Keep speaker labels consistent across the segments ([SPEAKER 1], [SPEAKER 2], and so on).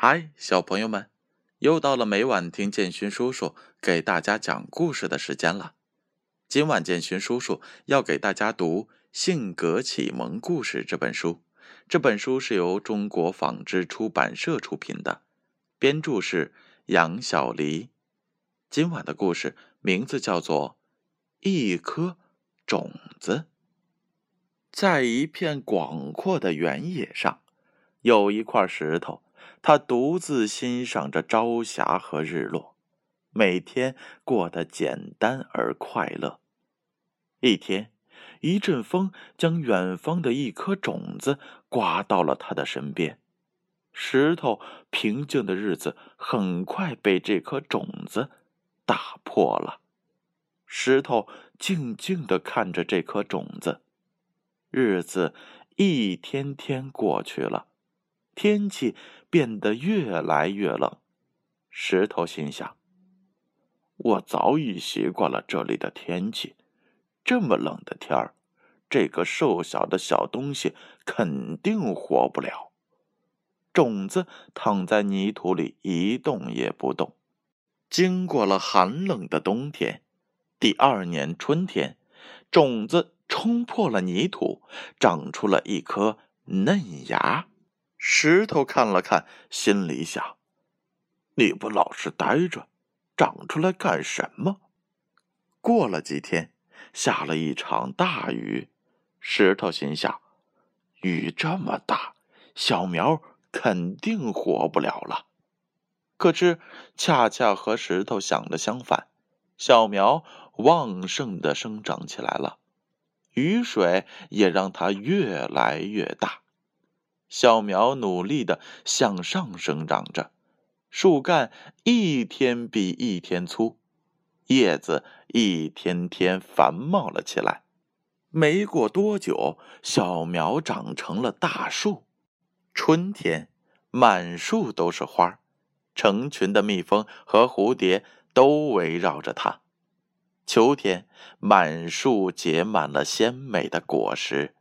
[SPEAKER 1] 嗨，小朋友们，又到了每晚听建勋叔叔给大家讲故事的时间了。今晚建勋叔叔要给大家读《性格启蒙故事》这本书。这本书是由中国纺织出版社出品的，编著是杨小黎。今晚的故事名字叫做《一颗种子》。在一片广阔的原野上，有一块石头。他独自欣赏着朝霞和日落，每天过得简单而快乐。一天，一阵风将远方的一颗种子刮到了他的身边。石头平静的日子很快被这颗种子打破了。石头静静的看着这颗种子，日子一天天过去了。天气变得越来越冷，石头心想：“我早已习惯了这里的天气，这么冷的天儿，这个瘦小的小东西肯定活不了。”种子躺在泥土里一动也不动。经过了寒冷的冬天，第二年春天，种子冲破了泥土，长出了一颗嫩芽。石头看了看，心里想：“你不老实待着，长出来干什么？”过了几天，下了一场大雨。石头心想：“雨这么大，小苗肯定活不了了。”可是，恰恰和石头想的相反，小苗旺盛的生长起来了，雨水也让它越来越大。小苗努力的向上生长着，树干一天比一天粗，叶子一天天繁茂了起来。没过多久，小苗长成了大树。春天，满树都是花，成群的蜜蜂和蝴蝶都围绕着它。秋天，满树结满了鲜美的果实。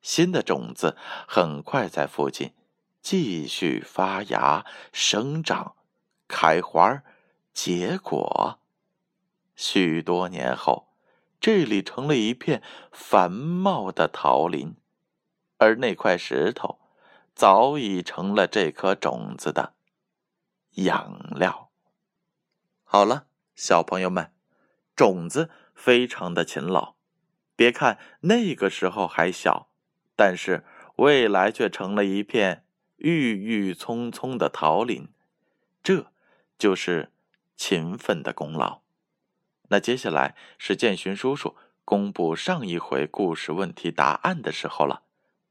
[SPEAKER 1] 新的种子很快在附近继续发芽、生长、开花、结果。许多年后，这里成了一片繁茂的桃林，而那块石头早已成了这颗种子的养料。好了，小朋友们，种子非常的勤劳，别看那个时候还小。但是未来却成了一片郁郁葱葱的桃林，这就是勤奋的功劳。那接下来是建勋叔叔公布上一回故事问题答案的时候了，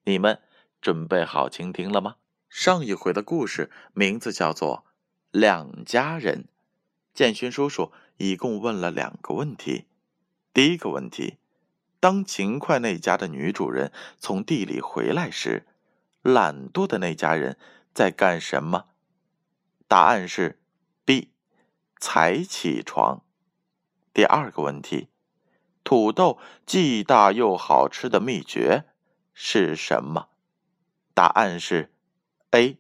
[SPEAKER 1] 你们准备好倾听了吗？上一回的故事名字叫做《两家人》，建勋叔叔一共问了两个问题，第一个问题。当勤快那家的女主人从地里回来时，懒惰的那家人在干什么？答案是 B，才起床。第二个问题，土豆既大又好吃的秘诀是什么？答案是 A，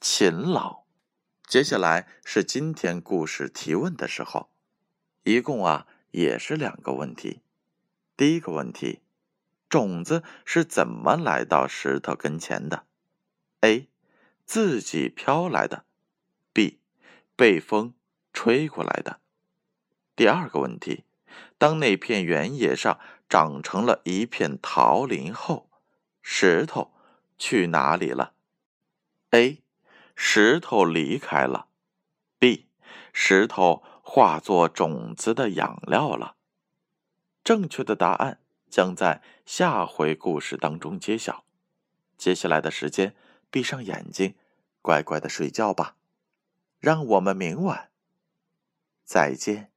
[SPEAKER 1] 勤劳。接下来是今天故事提问的时候，一共啊也是两个问题。第一个问题，种子是怎么来到石头跟前的？A. 自己飘来的，B. 被风吹过来的。第二个问题，当那片原野上长成了一片桃林后，石头去哪里了？A. 石头离开了，B. 石头化作种子的养料了。正确的答案将在下回故事当中揭晓。接下来的时间，闭上眼睛，乖乖的睡觉吧。让我们明晚再见。